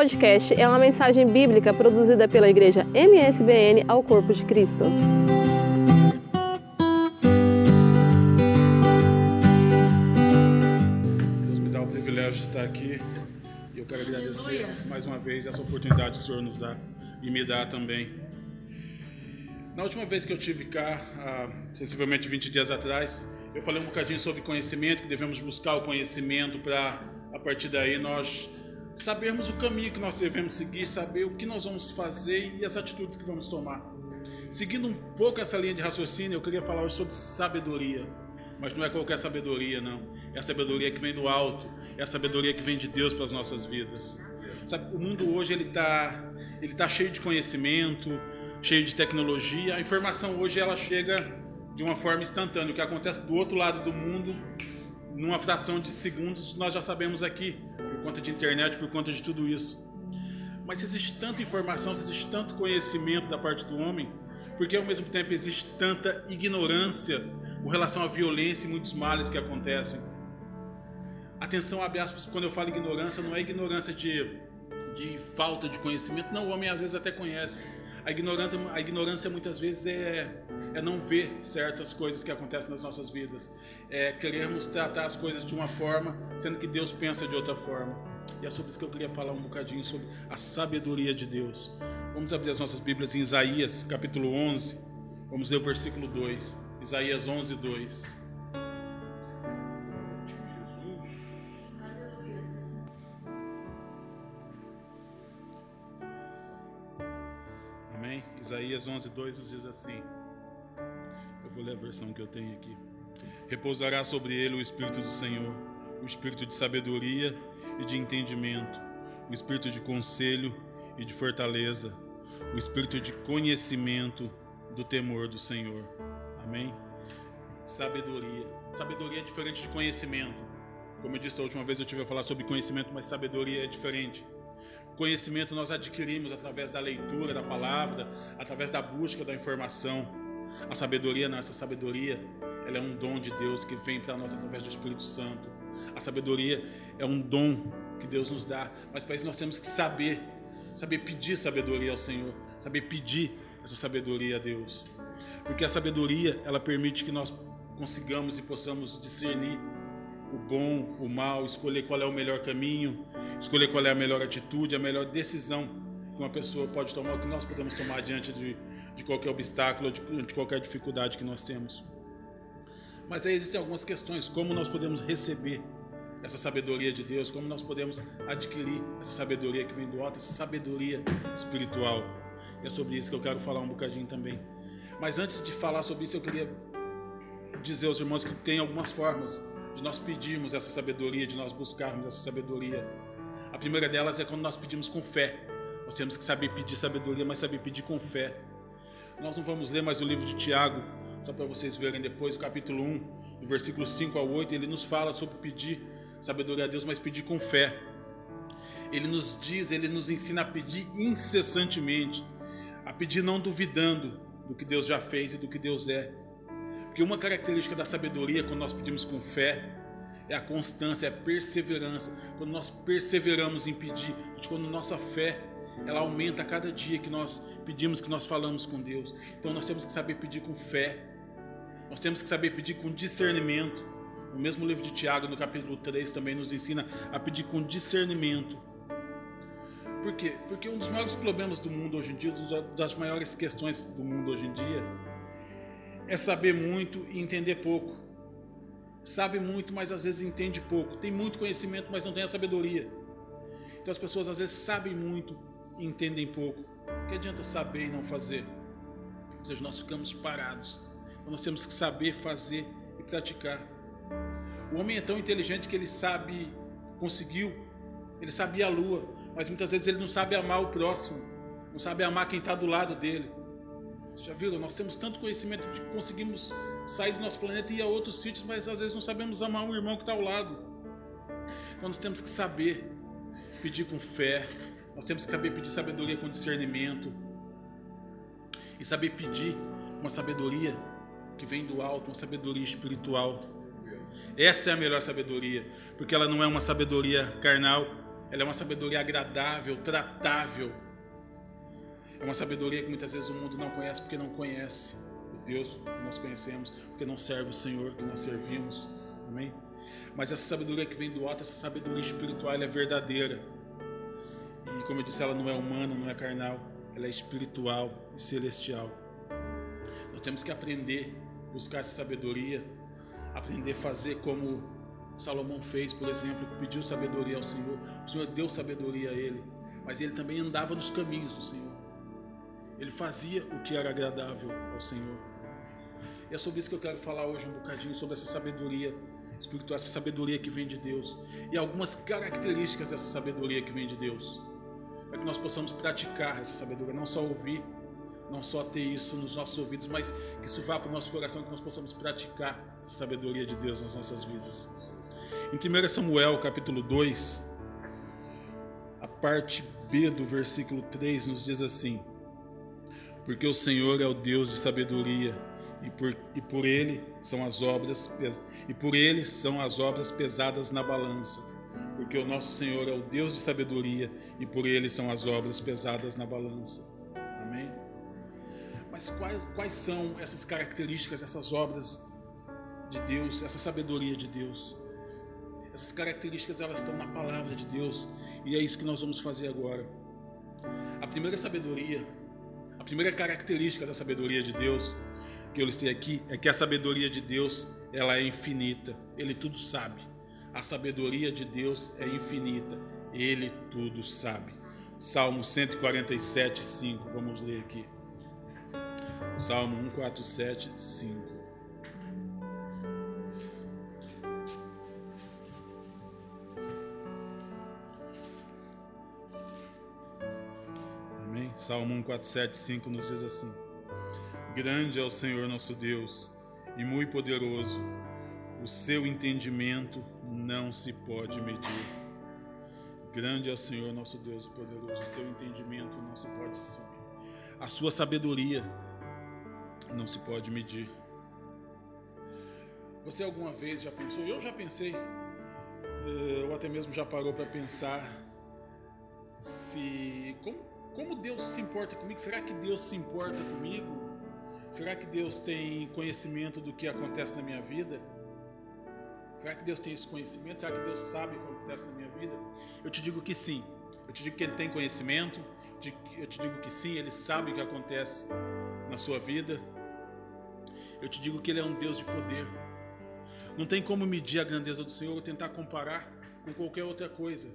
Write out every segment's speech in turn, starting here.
podcast é uma mensagem bíblica produzida pela igreja MSBN ao Corpo de Cristo. Deus me dá o privilégio de estar aqui e eu quero agradecer mais uma vez essa oportunidade que o Senhor nos dá e me dá também. Na última vez que eu tive cá, sensivelmente 20 dias atrás, eu falei um bocadinho sobre conhecimento, que devemos buscar o conhecimento para, a partir daí, nós sabermos o caminho que nós devemos seguir, saber o que nós vamos fazer e as atitudes que vamos tomar. Seguindo um pouco essa linha de raciocínio, eu queria falar hoje sobre sabedoria. Mas não é qualquer sabedoria, não. É a sabedoria que vem do alto, é a sabedoria que vem de Deus para as nossas vidas. Sabe, o mundo hoje ele está ele tá cheio de conhecimento, cheio de tecnologia. A informação hoje ela chega de uma forma instantânea. O que acontece do outro lado do mundo, numa fração de segundos, nós já sabemos aqui, conta de internet, por conta de tudo isso. Mas existe tanta informação, existe tanto conhecimento da parte do homem, porque ao mesmo tempo existe tanta ignorância com relação à violência e muitos males que acontecem. Atenção, abre aspas, quando eu falo ignorância, não é ignorância de, de falta de conhecimento, não, o homem às vezes até conhece. A ignorância, a ignorância muitas vezes é, é não ver certas coisas que acontecem nas nossas vidas. É querermos tratar as coisas de uma forma, sendo que Deus pensa de outra forma. E é sobre isso que eu queria falar um bocadinho, sobre a sabedoria de Deus. Vamos abrir as nossas Bíblias em Isaías, capítulo 11. Vamos ler o versículo 2. Isaías 11, 2. Amém? Isaías 11, 2 nos diz assim. Eu vou ler a versão que eu tenho aqui. Repousará sobre ele o Espírito do Senhor, o Espírito de sabedoria e de entendimento, o Espírito de conselho e de fortaleza, o Espírito de conhecimento do temor do Senhor. Amém? Sabedoria. Sabedoria é diferente de conhecimento. Como eu disse a última vez, eu tive a falar sobre conhecimento, mas sabedoria é diferente. Conhecimento nós adquirimos através da leitura da palavra, através da busca da informação. A sabedoria, não, essa sabedoria, ela é um dom de Deus que vem para nós através do Espírito Santo. A sabedoria é um dom que Deus nos dá, mas para isso nós temos que saber, saber pedir sabedoria ao Senhor, saber pedir essa sabedoria a Deus. Porque a sabedoria, ela permite que nós consigamos e possamos discernir o bom, o mal, escolher qual é o melhor caminho, escolher qual é a melhor atitude, a melhor decisão que uma pessoa pode tomar, que nós podemos tomar diante de, de qualquer obstáculo, de, de qualquer dificuldade que nós temos. Mas aí existem algumas questões, como nós podemos receber essa sabedoria de Deus, como nós podemos adquirir essa sabedoria que vem do alto, essa sabedoria espiritual. E é sobre isso que eu quero falar um bocadinho também. Mas antes de falar sobre isso, eu queria dizer aos irmãos que tem algumas formas de nós pedirmos essa sabedoria, de nós buscarmos essa sabedoria. A primeira delas é quando nós pedimos com fé. Nós temos que saber pedir sabedoria, mas saber pedir com fé. Nós não vamos ler mais o livro de Tiago, só para vocês verem depois, o capítulo 1, do versículo 5 ao 8, ele nos fala sobre pedir sabedoria a Deus, mas pedir com fé. Ele nos diz, ele nos ensina a pedir incessantemente, a pedir não duvidando do que Deus já fez e do que Deus é. Porque uma característica da sabedoria, quando nós pedimos com fé, é a constância, é a perseverança. Quando nós perseveramos em pedir, quando nossa fé ela aumenta a cada dia que nós pedimos, que nós falamos com Deus. Então nós temos que saber pedir com fé. Nós temos que saber pedir com discernimento. O mesmo livro de Tiago, no capítulo 3, também nos ensina a pedir com discernimento. Por quê? Porque um dos maiores problemas do mundo hoje em dia, uma das maiores questões do mundo hoje em dia, é saber muito e entender pouco. Sabe muito, mas às vezes entende pouco. Tem muito conhecimento, mas não tem a sabedoria. Então as pessoas às vezes sabem muito e entendem pouco. O que adianta saber e não fazer? Ou seja, nós ficamos parados. Então nós temos que saber fazer e praticar. O homem é tão inteligente que ele sabe, conseguiu, ele sabia a lua, mas muitas vezes ele não sabe amar o próximo, não sabe amar quem está do lado dele. Já viram? Nós temos tanto conhecimento de que conseguimos sair do nosso planeta e ir a outros sítios, mas às vezes não sabemos amar um irmão que está ao lado. Então nós temos que saber pedir com fé, nós temos que saber pedir sabedoria com discernimento e saber pedir uma sabedoria que vem do alto, uma sabedoria espiritual. Essa é a melhor sabedoria, porque ela não é uma sabedoria carnal, Ela é uma sabedoria agradável, tratável. É uma sabedoria que muitas vezes o mundo não conhece porque não conhece o Deus que nós conhecemos, porque não serve o Senhor que nós servimos. Amém? Mas essa sabedoria que vem do alto, essa sabedoria espiritual, é verdadeira. E como eu disse, ela não é humana, não é carnal, ela é espiritual e celestial. Nós temos que aprender, buscar essa sabedoria, aprender a fazer como Salomão fez, por exemplo, pediu sabedoria ao Senhor. O Senhor deu sabedoria a ele, mas ele também andava nos caminhos do Senhor. Ele fazia o que era agradável ao Senhor. E é sobre isso que eu quero falar hoje um bocadinho sobre essa sabedoria espiritual, essa sabedoria que vem de Deus e algumas características dessa sabedoria que vem de Deus. Para que nós possamos praticar essa sabedoria, não só ouvir, não só ter isso nos nossos ouvidos, mas que isso vá para o nosso coração, que nós possamos praticar essa sabedoria de Deus nas nossas vidas. Em 1 Samuel, capítulo 2, a parte B do versículo 3 nos diz assim: Porque o Senhor é o Deus de sabedoria, e por, e por ele são as obras e por ele são as obras pesadas na balança. Porque o nosso Senhor é o Deus de sabedoria, e por ele são as obras pesadas na balança. Amém? Mas quais, quais são essas características, essas obras de Deus, essa sabedoria de Deus? Essas características elas estão na palavra de Deus e é isso que nós vamos fazer agora. A primeira sabedoria, a primeira característica da sabedoria de Deus que eu listei aqui é que a sabedoria de Deus ela é infinita. Ele tudo sabe. A sabedoria de Deus é infinita. Ele tudo sabe. Salmo 147, 5. Vamos ler aqui. Salmo 147, 5. Salmo 147, 5 nos diz assim: Grande é o Senhor nosso Deus e muito poderoso, o seu entendimento não se pode medir. Grande é o Senhor nosso Deus poderoso, o seu entendimento não se pode subir. A sua sabedoria não se pode medir. Você alguma vez já pensou? Eu já pensei, eh, ou até mesmo já parou para pensar se como como Deus se importa comigo? Será que Deus se importa comigo? Será que Deus tem conhecimento do que acontece na minha vida? Será que Deus tem esse conhecimento? Será que Deus sabe o que acontece na minha vida? Eu te digo que sim. Eu te digo que Ele tem conhecimento. Eu te digo que sim, Ele sabe o que acontece na sua vida. Eu te digo que Ele é um Deus de poder. Não tem como medir a grandeza do Senhor ou tentar comparar com qualquer outra coisa.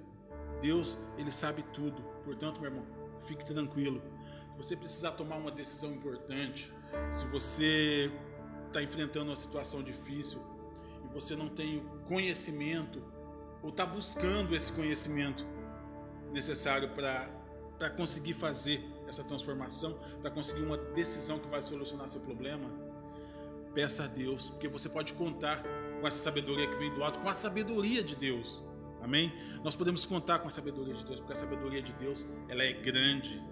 Deus, Ele sabe tudo. Portanto, meu irmão, fique tranquilo. Se você precisar tomar uma decisão importante, se você está enfrentando uma situação difícil e você não tem conhecimento ou está buscando esse conhecimento necessário para conseguir fazer essa transformação, para conseguir uma decisão que vai solucionar seu problema, peça a Deus, porque você pode contar com essa sabedoria que vem do alto, com a sabedoria de Deus. Amém? Nós podemos contar com a sabedoria de Deus, porque a sabedoria de Deus, ela é grande,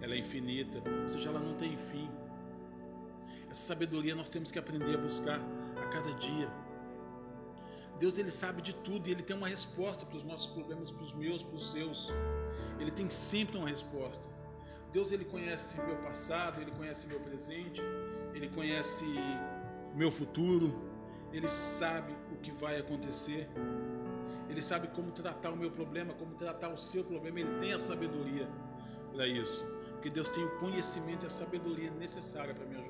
ela é infinita, ou seja, ela não tem fim. Essa sabedoria nós temos que aprender a buscar a cada dia. Deus ele sabe de tudo e ele tem uma resposta para os nossos problemas, para os meus, para os seus. Ele tem sempre uma resposta. Deus ele conhece meu passado, ele conhece meu presente, ele conhece meu futuro, ele sabe o que vai acontecer. Ele sabe como tratar o meu problema, como tratar o seu problema. Ele tem a sabedoria para isso. Porque Deus tem o conhecimento e a sabedoria necessária para me ajudar.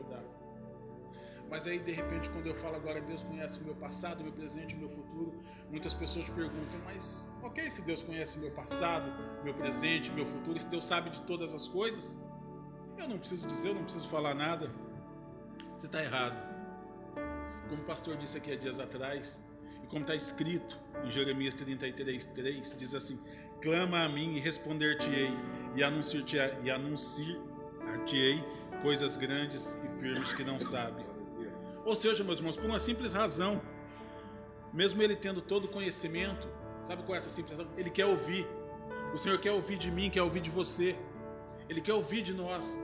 Mas aí, de repente, quando eu falo agora, Deus conhece o meu passado, meu presente, o meu futuro, muitas pessoas te perguntam, mas ok, se Deus conhece meu passado, meu presente, meu futuro, se Deus sabe de todas as coisas, eu não preciso dizer, eu não preciso falar nada. Você está errado. Como o pastor disse aqui há dias atrás, como está escrito em Jeremias 33, 3, diz assim: Clama a mim e responder-te-ei, e anunciar-te-ei anunciar coisas grandes e firmes que não sabe. Ou seja, meus irmãos, por uma simples razão, mesmo ele tendo todo o conhecimento, sabe qual é essa simples razão? Ele quer ouvir. O Senhor quer ouvir de mim, quer ouvir de você. Ele quer ouvir de nós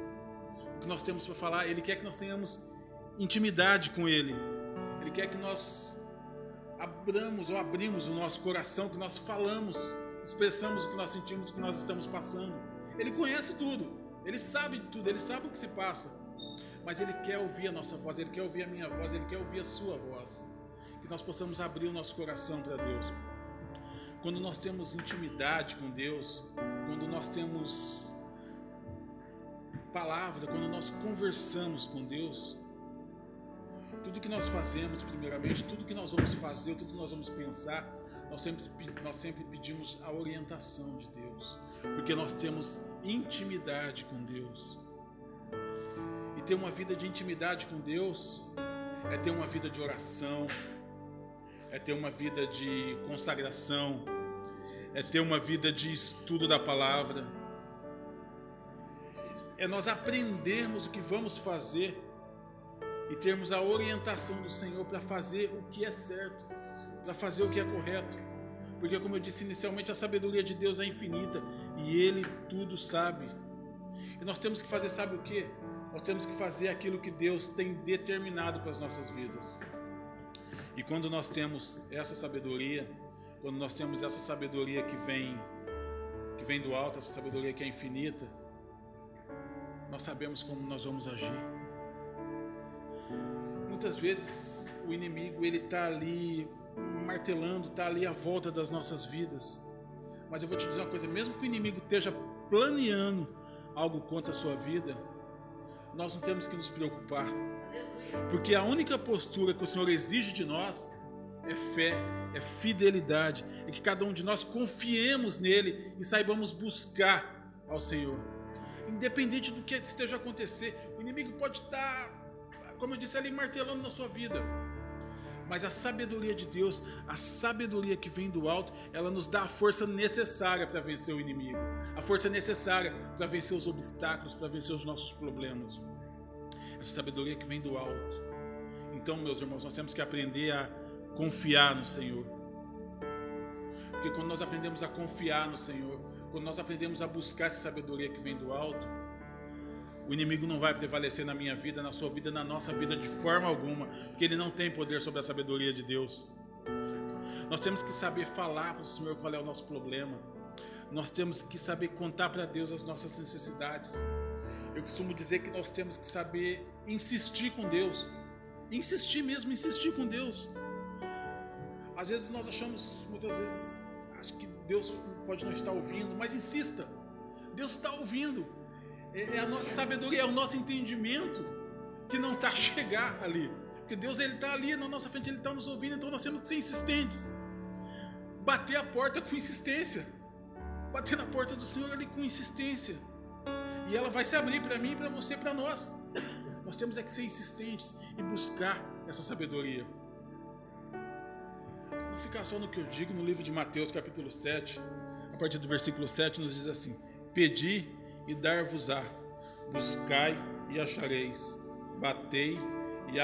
o que nós temos para falar. Ele quer que nós tenhamos intimidade com Ele. Ele quer que nós abramos ou abrimos o nosso coração, que nós falamos expressamos o que nós sentimos, o que nós estamos passando. Ele conhece tudo, ele sabe de tudo, ele sabe o que se passa. Mas ele quer ouvir a nossa voz, ele quer ouvir a minha voz, ele quer ouvir a sua voz. Que nós possamos abrir o nosso coração para Deus. Quando nós temos intimidade com Deus, quando nós temos palavra, quando nós conversamos com Deus, tudo que nós fazemos, primeiramente, tudo que nós vamos fazer, tudo que nós vamos pensar, nós sempre, nós sempre pedimos a orientação de Deus, porque nós temos intimidade com Deus. Ter uma vida de intimidade com Deus é ter uma vida de oração, é ter uma vida de consagração, é ter uma vida de estudo da palavra é nós aprendermos o que vamos fazer e termos a orientação do Senhor para fazer o que é certo, para fazer o que é correto. Porque, como eu disse inicialmente, a sabedoria de Deus é infinita e Ele tudo sabe. E nós temos que fazer, sabe o que? Nós temos que fazer aquilo que Deus tem determinado para as nossas vidas. E quando nós temos essa sabedoria, quando nós temos essa sabedoria que vem que vem do alto, essa sabedoria que é infinita, nós sabemos como nós vamos agir. Muitas vezes o inimigo ele está ali martelando, está ali à volta das nossas vidas. Mas eu vou te dizer uma coisa: mesmo que o inimigo esteja planeando algo contra a sua vida, nós não temos que nos preocupar, porque a única postura que o Senhor exige de nós é fé, é fidelidade, é que cada um de nós confiemos nele e saibamos buscar ao Senhor independente do que esteja a acontecer. O inimigo pode estar, como eu disse ali, martelando na sua vida. Mas a sabedoria de Deus, a sabedoria que vem do alto, ela nos dá a força necessária para vencer o inimigo, a força necessária para vencer os obstáculos, para vencer os nossos problemas. Essa sabedoria que vem do alto. Então, meus irmãos, nós temos que aprender a confiar no Senhor. Porque quando nós aprendemos a confiar no Senhor, quando nós aprendemos a buscar essa sabedoria que vem do alto, o inimigo não vai prevalecer na minha vida, na sua vida, na nossa vida de forma alguma, porque ele não tem poder sobre a sabedoria de Deus. Nós temos que saber falar para o Senhor qual é o nosso problema. Nós temos que saber contar para Deus as nossas necessidades. Eu costumo dizer que nós temos que saber insistir com Deus. Insistir mesmo, insistir com Deus. Às vezes nós achamos, muitas vezes, acho que Deus pode não estar ouvindo, mas insista. Deus está ouvindo. É, a nossa sabedoria, é o nosso entendimento que não está a chegar ali. Porque Deus ele está ali na nossa frente, ele está nos ouvindo, então nós temos que ser insistentes. Bater a porta com insistência. Bater na porta do Senhor ali com insistência. E ela vai se abrir para mim, para você, para nós. Nós temos é que ser insistentes e buscar essa sabedoria. Vou ficar só no que eu digo no livro de Mateus, capítulo 7 a partir do versículo 7, nos diz assim: Pedi e dar-vos-á, buscai e achareis, batei e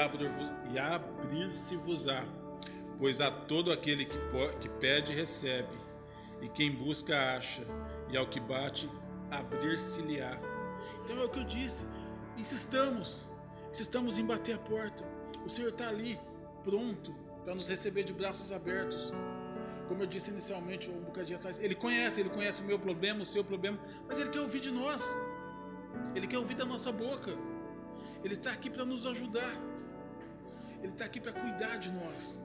abrir-se-vos-á, pois a todo aquele que, pede, recebe, e quem busca, acha, e ao que bate, abrir-se-lhe-á. Então é o que eu disse, insistamos, insistamos em bater a porta. O Senhor está ali, pronto, para nos receber de braços abertos como eu disse inicialmente um bocadinho atrás, ele conhece, ele conhece o meu problema, o seu problema, mas ele quer ouvir de nós. Ele quer ouvir da nossa boca. Ele está aqui para nos ajudar. Ele está aqui para cuidar de nós.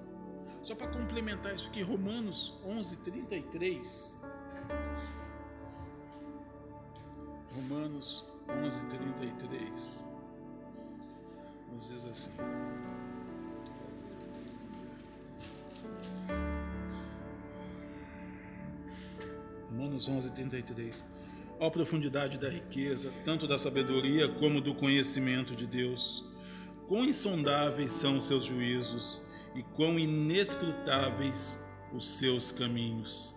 Só para complementar isso aqui, Romanos 11, 33. Romanos 11, 33. Nos diz assim. Romanos 11, 33. Ó profundidade da riqueza, tanto da sabedoria como do conhecimento de Deus. Quão insondáveis são os seus juízos e quão inescrutáveis os seus caminhos.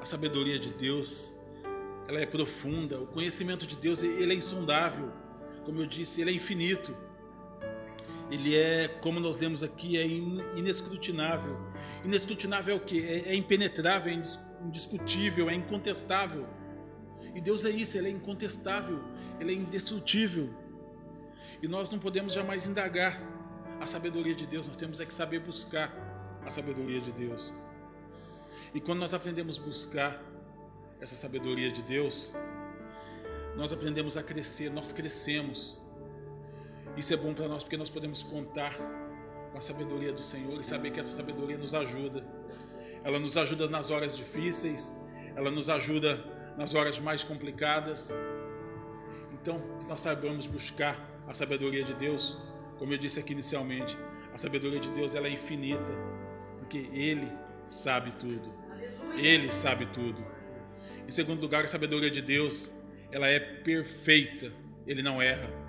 A sabedoria de Deus, ela é profunda. O conhecimento de Deus, ele é insondável. Como eu disse, ele é infinito. Ele é, como nós lemos aqui, é inescrutinável. Inescrutinável é o que? É, é impenetrável, é indiscutível, é incontestável. E Deus é isso, Ele é incontestável, Ele é indestrutível. E nós não podemos jamais indagar a sabedoria de Deus, nós temos é que saber buscar a sabedoria de Deus. E quando nós aprendemos a buscar essa sabedoria de Deus, nós aprendemos a crescer, nós crescemos. Isso é bom para nós porque nós podemos contar com a sabedoria do Senhor e saber que essa sabedoria nos ajuda. Ela nos ajuda nas horas difíceis, ela nos ajuda nas horas mais complicadas. Então, que nós saibamos buscar a sabedoria de Deus, como eu disse aqui inicialmente, a sabedoria de Deus ela é infinita, porque Ele sabe tudo. Ele sabe tudo. Em segundo lugar, a sabedoria de Deus ela é perfeita, Ele não erra.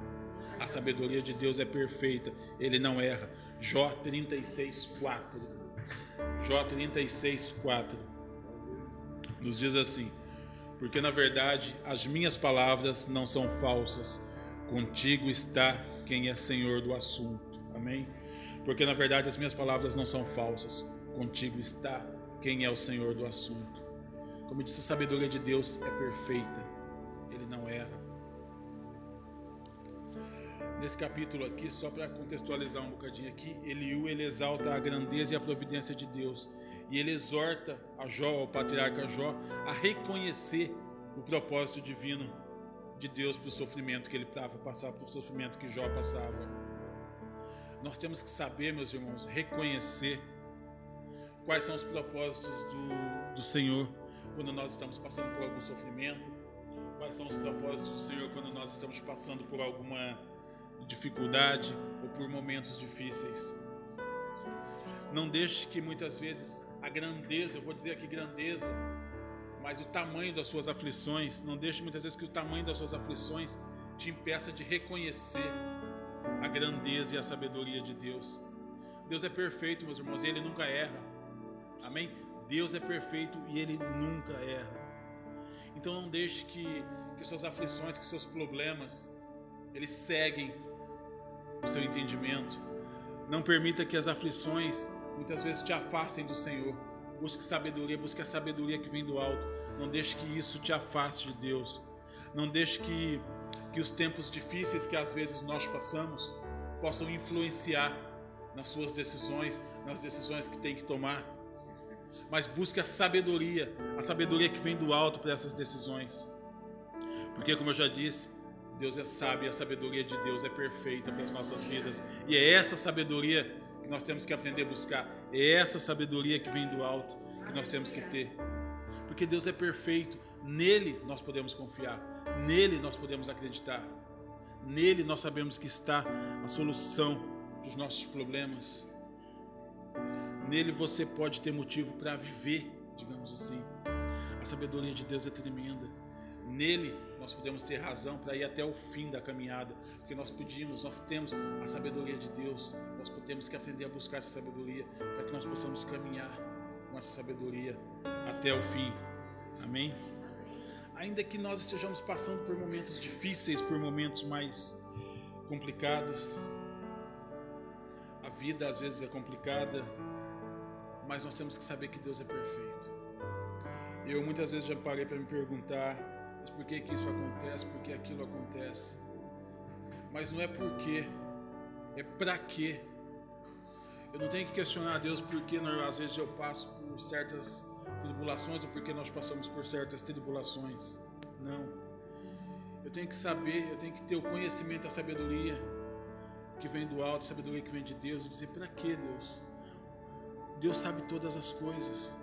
A sabedoria de Deus é perfeita, Ele não erra. Jó 36, 4. Jó 36, 4 nos diz assim: Porque na verdade as minhas palavras não são falsas, contigo está quem é senhor do assunto. Amém? Porque na verdade as minhas palavras não são falsas, contigo está quem é o senhor do assunto. Como disse, a sabedoria de Deus é perfeita, ele não erra nesse capítulo aqui, só para contextualizar um bocadinho aqui, Eliú ele exalta a grandeza e a providência de Deus. E ele exorta a Jó, ao patriarca Jó, a reconhecer o propósito divino de Deus para o sofrimento que ele estava passando, para o sofrimento que Jó passava. Nós temos que saber, meus irmãos, reconhecer quais são os propósitos do, do Senhor quando nós estamos passando por algum sofrimento, quais são os propósitos do Senhor quando nós estamos passando por alguma dificuldade ou por momentos difíceis. Não deixe que muitas vezes a grandeza, eu vou dizer aqui grandeza, mas o tamanho das suas aflições, não deixe muitas vezes que o tamanho das suas aflições te impeça de reconhecer a grandeza e a sabedoria de Deus. Deus é perfeito, meus irmãos, e Ele nunca erra. Amém? Deus é perfeito e Ele nunca erra. Então não deixe que, que suas aflições, que seus problemas, eles seguem o seu entendimento. Não permita que as aflições muitas vezes te afastem do Senhor. Busque sabedoria, busque a sabedoria que vem do alto. Não deixe que isso te afaste de Deus. Não deixe que, que os tempos difíceis que às vezes nós passamos possam influenciar nas suas decisões, nas decisões que tem que tomar. Mas busque a sabedoria, a sabedoria que vem do alto para essas decisões. Porque, como eu já disse, Deus é sábio e a sabedoria de Deus é perfeita para as nossas vidas. E é essa sabedoria que nós temos que aprender a buscar. É essa sabedoria que vem do alto que nós temos que ter. Porque Deus é perfeito. Nele nós podemos confiar. Nele nós podemos acreditar. Nele nós sabemos que está a solução dos nossos problemas. Nele você pode ter motivo para viver, digamos assim. A sabedoria de Deus é tremenda. Nele nós podemos ter razão para ir até o fim da caminhada, porque nós pedimos, nós temos a sabedoria de Deus, nós temos que aprender a buscar essa sabedoria para que nós possamos caminhar com essa sabedoria até o fim. Amém? Ainda que nós estejamos passando por momentos difíceis, por momentos mais complicados, a vida às vezes é complicada, mas nós temos que saber que Deus é perfeito. Eu muitas vezes já parei para me perguntar mas por que, que isso acontece, por que aquilo acontece. Mas não é porque, é para quê. Eu não tenho que questionar a Deus porque às vezes eu passo por certas tribulações ou porque nós passamos por certas tribulações. Não. Eu tenho que saber, eu tenho que ter o conhecimento, a sabedoria que vem do alto, a sabedoria que vem de Deus, e dizer para que Deus? Deus sabe todas as coisas.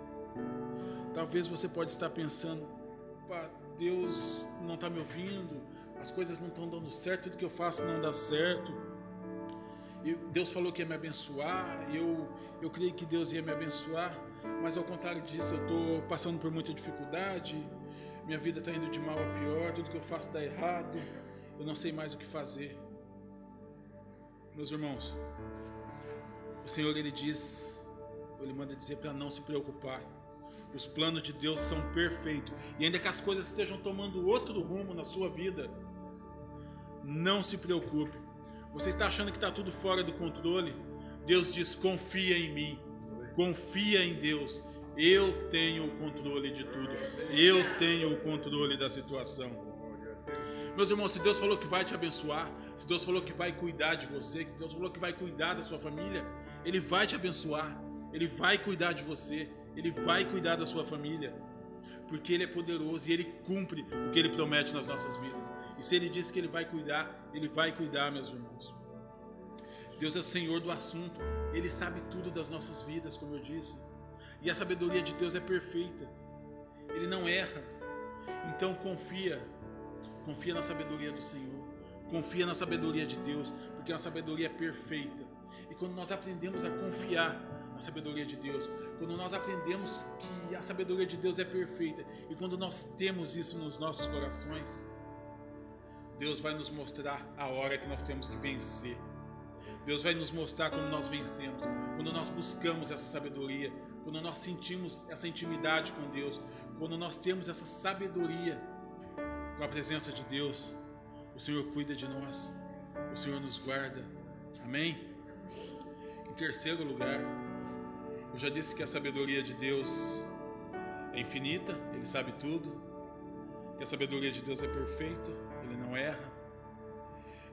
Talvez você pode estar pensando, Deus não está me ouvindo, as coisas não estão dando certo, tudo que eu faço não dá certo. E Deus falou que ia me abençoar, eu, eu creio que Deus ia me abençoar, mas ao contrário disso, eu estou passando por muita dificuldade, minha vida está indo de mal a pior, tudo que eu faço dá errado, eu não sei mais o que fazer. Meus irmãos, o Senhor ele diz, ele manda dizer para não se preocupar. Os planos de Deus são perfeitos. E ainda que as coisas estejam tomando outro rumo na sua vida, não se preocupe. Você está achando que está tudo fora do controle? Deus diz: confia em mim, confia em Deus. Eu tenho o controle de tudo. Eu tenho o controle da situação. Meus irmãos, se Deus falou que vai te abençoar, se Deus falou que vai cuidar de você, se Deus falou que vai cuidar da sua família, Ele vai te abençoar, Ele vai cuidar de você, Ele vai cuidar da sua família. Porque Ele é poderoso e Ele cumpre o que Ele promete nas nossas vidas. E se Ele disse que Ele vai cuidar, Ele vai cuidar, meus irmãos. Deus é Senhor do assunto. Ele sabe tudo das nossas vidas, como eu disse. E a sabedoria de Deus é perfeita. Ele não erra. Então confia. Confia na sabedoria do Senhor. Confia na sabedoria de Deus, porque a sabedoria é perfeita. E quando nós aprendemos a confiar na sabedoria de Deus, quando nós aprendemos que a sabedoria de Deus é perfeita, e quando nós temos isso nos nossos corações, Deus vai nos mostrar a hora que nós temos que vencer. Deus vai nos mostrar como nós vencemos, quando nós buscamos essa sabedoria, quando nós sentimos essa intimidade com Deus, quando nós temos essa sabedoria com a presença de Deus, o Senhor cuida de nós, o Senhor nos guarda. Amém? Em terceiro lugar, eu já disse que a sabedoria de Deus é infinita, Ele sabe tudo, que a sabedoria de Deus é perfeita, Ele não erra,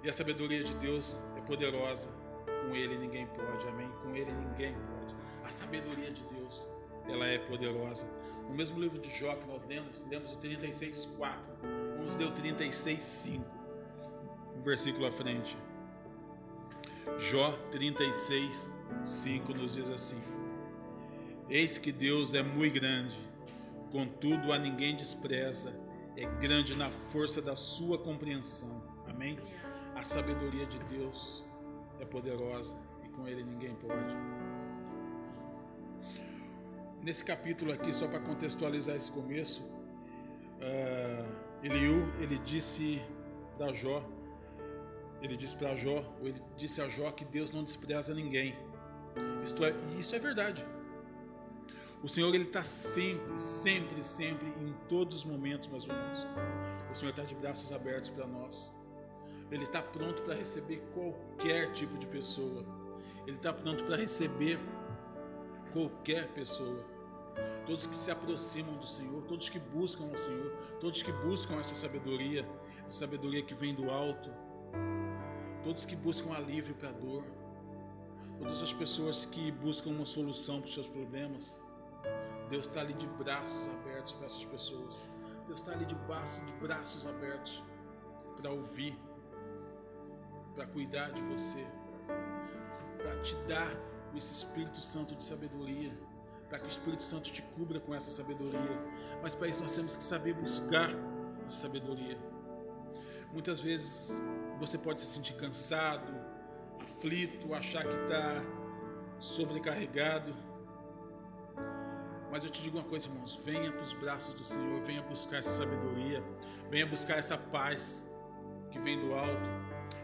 e a sabedoria de Deus é poderosa, com Ele ninguém pode, amém? Com Ele ninguém pode. A sabedoria de Deus, ela é poderosa. No mesmo livro de Jó que nós lemos, lemos o 36,4, vamos ler o 36,5 um versículo à frente. Jó 36, 5 nos diz assim: Eis que Deus é muito grande, contudo a ninguém despreza, é grande na força da sua compreensão. Amém? A sabedoria de Deus é poderosa e com ele ninguém pode. Nesse capítulo aqui, só para contextualizar esse começo, uh, Eliú, ele disse para Jó ele disse para Jó, ou ele disse a Jó que Deus não despreza ninguém. Isto é, isso é verdade. O Senhor ele está sempre, sempre, sempre, em todos os momentos, meus irmãos. O Senhor está de braços abertos para nós. Ele está pronto para receber qualquer tipo de pessoa. Ele está pronto para receber qualquer pessoa. Todos que se aproximam do Senhor, todos que buscam o Senhor, todos que buscam essa sabedoria, essa sabedoria que vem do alto todos que buscam alívio para a dor, todas as pessoas que buscam uma solução para os seus problemas. Deus está ali de braços abertos para essas pessoas. Deus está ali de, braços, de braços abertos para ouvir, para cuidar de você, para te dar esse Espírito Santo de sabedoria, para que o Espírito Santo te cubra com essa sabedoria. Mas para isso nós temos que saber buscar essa sabedoria. Muitas vezes você pode se sentir cansado, aflito, achar que está sobrecarregado. Mas eu te digo uma coisa, irmãos: venha para os braços do Senhor, venha buscar essa sabedoria, venha buscar essa paz que vem do alto,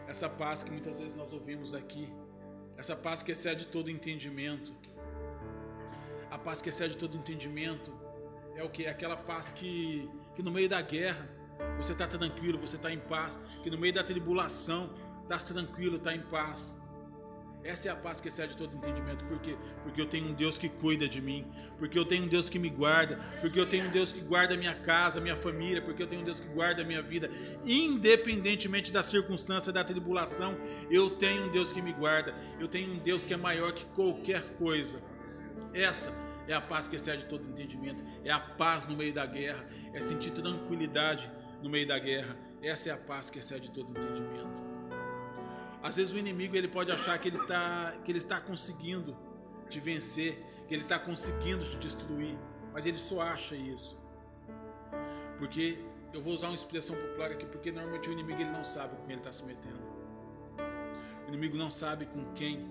essa paz que muitas vezes nós ouvimos aqui, essa paz que excede todo entendimento. A paz que excede todo entendimento é o que? É aquela paz que, que no meio da guerra você está tranquilo, você está em paz. Que no meio da tribulação, está tranquilo, está em paz. Essa é a paz que excede todo entendimento. Por quê? Porque eu tenho um Deus que cuida de mim. Porque eu tenho um Deus que me guarda. Porque eu tenho um Deus que guarda minha casa, minha família. Porque eu tenho um Deus que guarda a minha vida. Independentemente da circunstância, da tribulação, eu tenho um Deus que me guarda. Eu tenho um Deus que é maior que qualquer coisa. Essa é a paz que excede todo entendimento. É a paz no meio da guerra. É sentir tranquilidade no meio da guerra. Essa é a paz que excede todo entendimento. Às vezes o inimigo ele pode achar que ele, tá, que ele está conseguindo te vencer, que ele está conseguindo te destruir, mas ele só acha isso. Porque eu vou usar uma expressão popular aqui, porque normalmente o inimigo ele não sabe com quem ele está se metendo. O inimigo não sabe com quem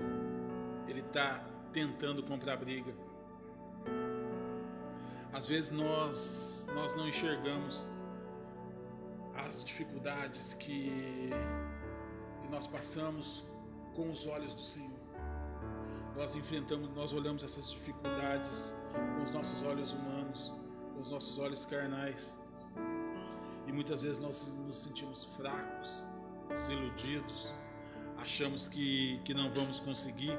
ele está tentando comprar briga. Às vezes nós, nós não enxergamos as dificuldades que, que nós passamos com os olhos do Senhor. Nós enfrentamos, nós olhamos essas dificuldades com os nossos olhos humanos, com os nossos olhos carnais. E muitas vezes nós nos sentimos fracos, desiludidos, achamos que, que não vamos conseguir,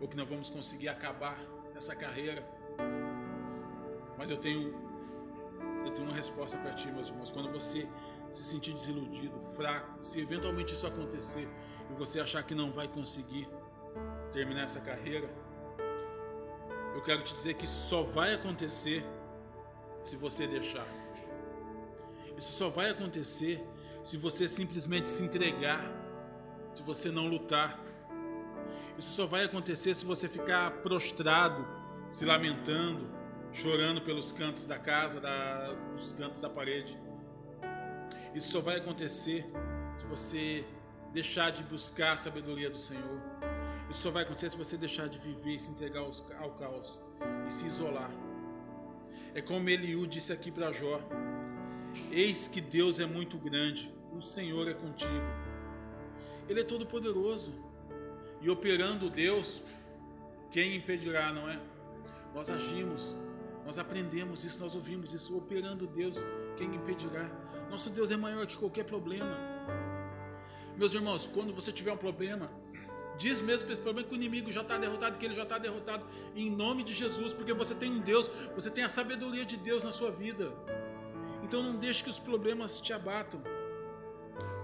ou que não vamos conseguir acabar essa carreira. Mas eu tenho eu tenho uma resposta para ti, meus irmãos. Quando você se sentir desiludido, fraco, se eventualmente isso acontecer e você achar que não vai conseguir terminar essa carreira, eu quero te dizer que só vai acontecer se você deixar. Isso só vai acontecer se você simplesmente se entregar, se você não lutar. Isso só vai acontecer se você ficar prostrado, se lamentando, chorando pelos cantos da casa, da, dos cantos da parede. Isso só vai acontecer se você deixar de buscar a sabedoria do Senhor. Isso só vai acontecer se você deixar de viver e se entregar ao caos e se isolar. É como Eliú disse aqui para Jó: Eis que Deus é muito grande, o Senhor é contigo. Ele é todo poderoso. E operando Deus, quem impedirá, não é? Nós agimos, nós aprendemos isso, nós ouvimos isso. Operando Deus, quem impedirá? Nosso Deus é maior que qualquer problema. Meus irmãos, quando você tiver um problema, diz mesmo para esse problema que o inimigo já está derrotado, que ele já está derrotado em nome de Jesus, porque você tem um Deus, você tem a sabedoria de Deus na sua vida. Então não deixe que os problemas te abatam.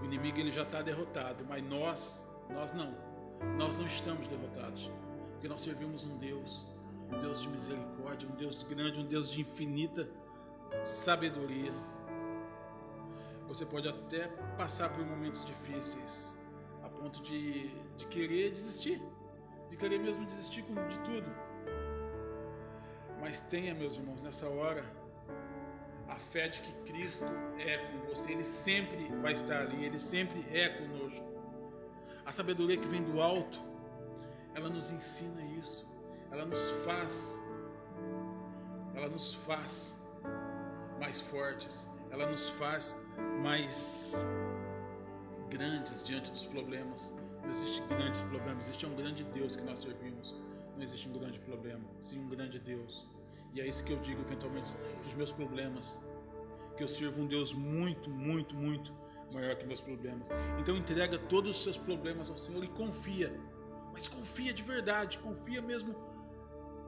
O inimigo ele já está derrotado, mas nós, nós não. Nós não estamos derrotados, porque nós servimos um Deus, um Deus de misericórdia, um Deus grande, um Deus de infinita sabedoria. Você pode até passar por momentos difíceis, a ponto de, de querer desistir, de querer mesmo desistir de tudo. Mas tenha, meus irmãos, nessa hora, a fé de que Cristo é com você, Ele sempre vai estar ali, Ele sempre é conosco. A sabedoria que vem do alto, ela nos ensina isso, ela nos faz, ela nos faz mais fortes, ela nos faz mais grandes diante dos problemas. Não existe grandes problemas, existe um grande Deus que nós servimos. Não existe um grande problema, sim um grande Deus. E é isso que eu digo eventualmente dos meus problemas. Que eu sirvo um Deus muito, muito, muito maior que meus problemas. Então entrega todos os seus problemas ao Senhor e confia. Mas confia de verdade, confia mesmo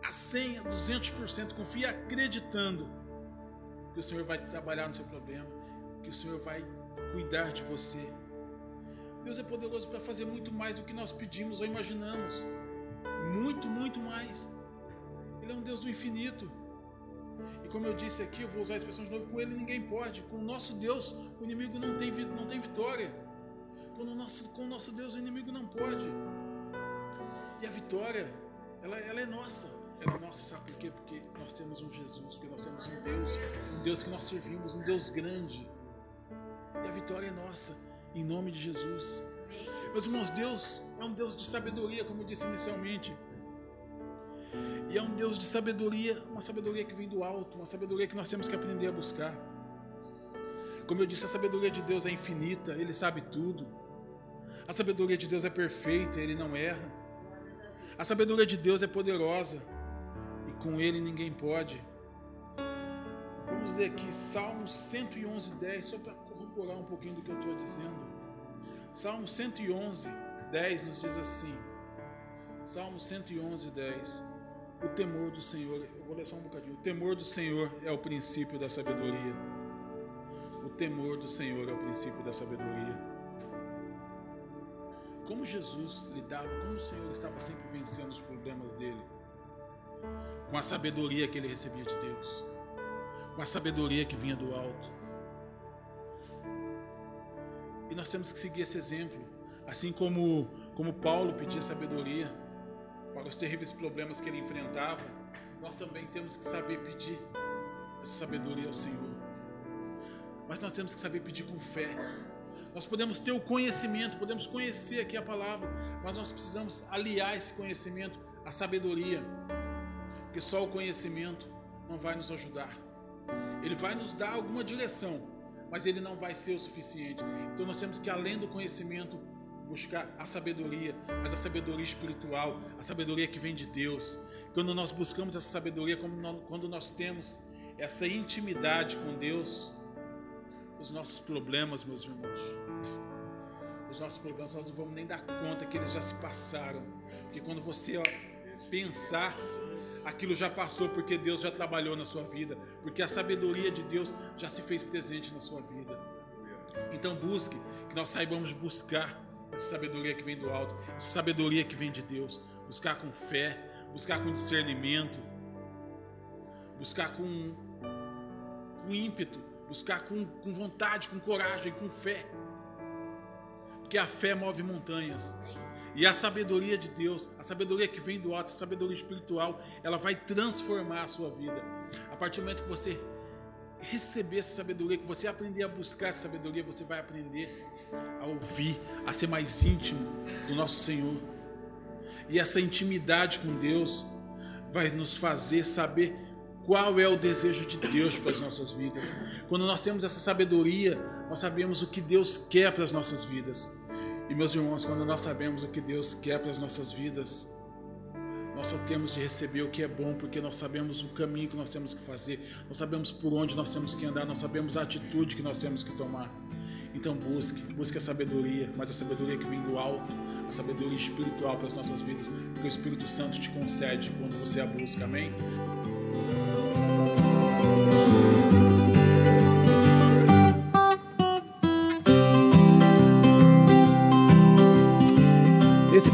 a 100, a 200%, confia acreditando que o Senhor vai trabalhar no seu problema, que o Senhor vai cuidar de você. Deus é poderoso para fazer muito mais do que nós pedimos ou imaginamos. Muito, muito mais. Ele é um Deus do infinito. E como eu disse aqui, eu vou usar a expressão de novo, com ele ninguém pode. Com o nosso Deus, o inimigo não tem, não tem vitória. Com o, nosso, com o nosso Deus, o inimigo não pode. E a vitória, ela, ela é nossa. É nossa, sabe por quê? Porque nós temos um Jesus, porque nós temos um Deus, um Deus que nós servimos, um Deus grande. E a vitória é nossa, em nome de Jesus. Meus irmãos, Deus é um Deus de sabedoria, como eu disse inicialmente. E é um Deus de sabedoria, uma sabedoria que vem do alto, uma sabedoria que nós temos que aprender a buscar. Como eu disse, a sabedoria de Deus é infinita, Ele sabe tudo. A sabedoria de Deus é perfeita, Ele não erra. A sabedoria de Deus é poderosa com Ele ninguém pode. Vamos ler aqui Salmos 111, 10, só para corroborar um pouquinho do que eu estou dizendo. Salmo 111, 10 nos diz assim: Salmo 111, 10. O temor do Senhor, eu vou ler só um bocadinho. O temor do Senhor é o princípio da sabedoria. O temor do Senhor é o princípio da sabedoria. Como Jesus lidava, como o Senhor estava sempre vencendo os problemas dele, com a sabedoria que ele recebia de Deus, com a sabedoria que vinha do alto. E nós temos que seguir esse exemplo, assim como, como Paulo pedia sabedoria para os terríveis problemas que ele enfrentava, nós também temos que saber pedir essa sabedoria ao Senhor. Mas nós temos que saber pedir com fé. Nós podemos ter o conhecimento, podemos conhecer aqui a palavra, mas nós precisamos aliar esse conhecimento à sabedoria, porque só o conhecimento não vai nos ajudar. Ele vai nos dar alguma direção, mas ele não vai ser o suficiente. Então nós temos que, além do conhecimento, buscar a sabedoria, mas a sabedoria espiritual, a sabedoria que vem de Deus. Quando nós buscamos essa sabedoria, quando nós temos essa intimidade com Deus, os nossos problemas, meus irmãos, os nossos problemas nós não vamos nem dar conta que eles já se passaram. Porque quando você ó, pensar, aquilo já passou porque Deus já trabalhou na sua vida, porque a sabedoria de Deus já se fez presente na sua vida. Então busque, que nós saibamos buscar essa sabedoria que vem do alto, essa sabedoria que vem de Deus. Buscar com fé, buscar com discernimento, buscar com, com ímpeto, buscar com, com vontade, com coragem, com fé. Porque a fé move montanhas. E a sabedoria de Deus, a sabedoria que vem do alto, a sabedoria espiritual, ela vai transformar a sua vida. A partir do momento que você receber essa sabedoria, que você aprender a buscar essa sabedoria, você vai aprender a ouvir, a ser mais íntimo do nosso Senhor. E essa intimidade com Deus vai nos fazer saber qual é o desejo de Deus para as nossas vidas. Quando nós temos essa sabedoria, nós sabemos o que Deus quer para as nossas vidas. E meus irmãos, quando nós sabemos o que Deus quer para as nossas vidas, nós só temos de receber o que é bom, porque nós sabemos o caminho que nós temos que fazer, nós sabemos por onde nós temos que andar, nós sabemos a atitude que nós temos que tomar. Então busque, busque a sabedoria, mas a sabedoria que vem do alto, a sabedoria espiritual para as nossas vidas, porque o Espírito Santo te concede quando você a busca, amém?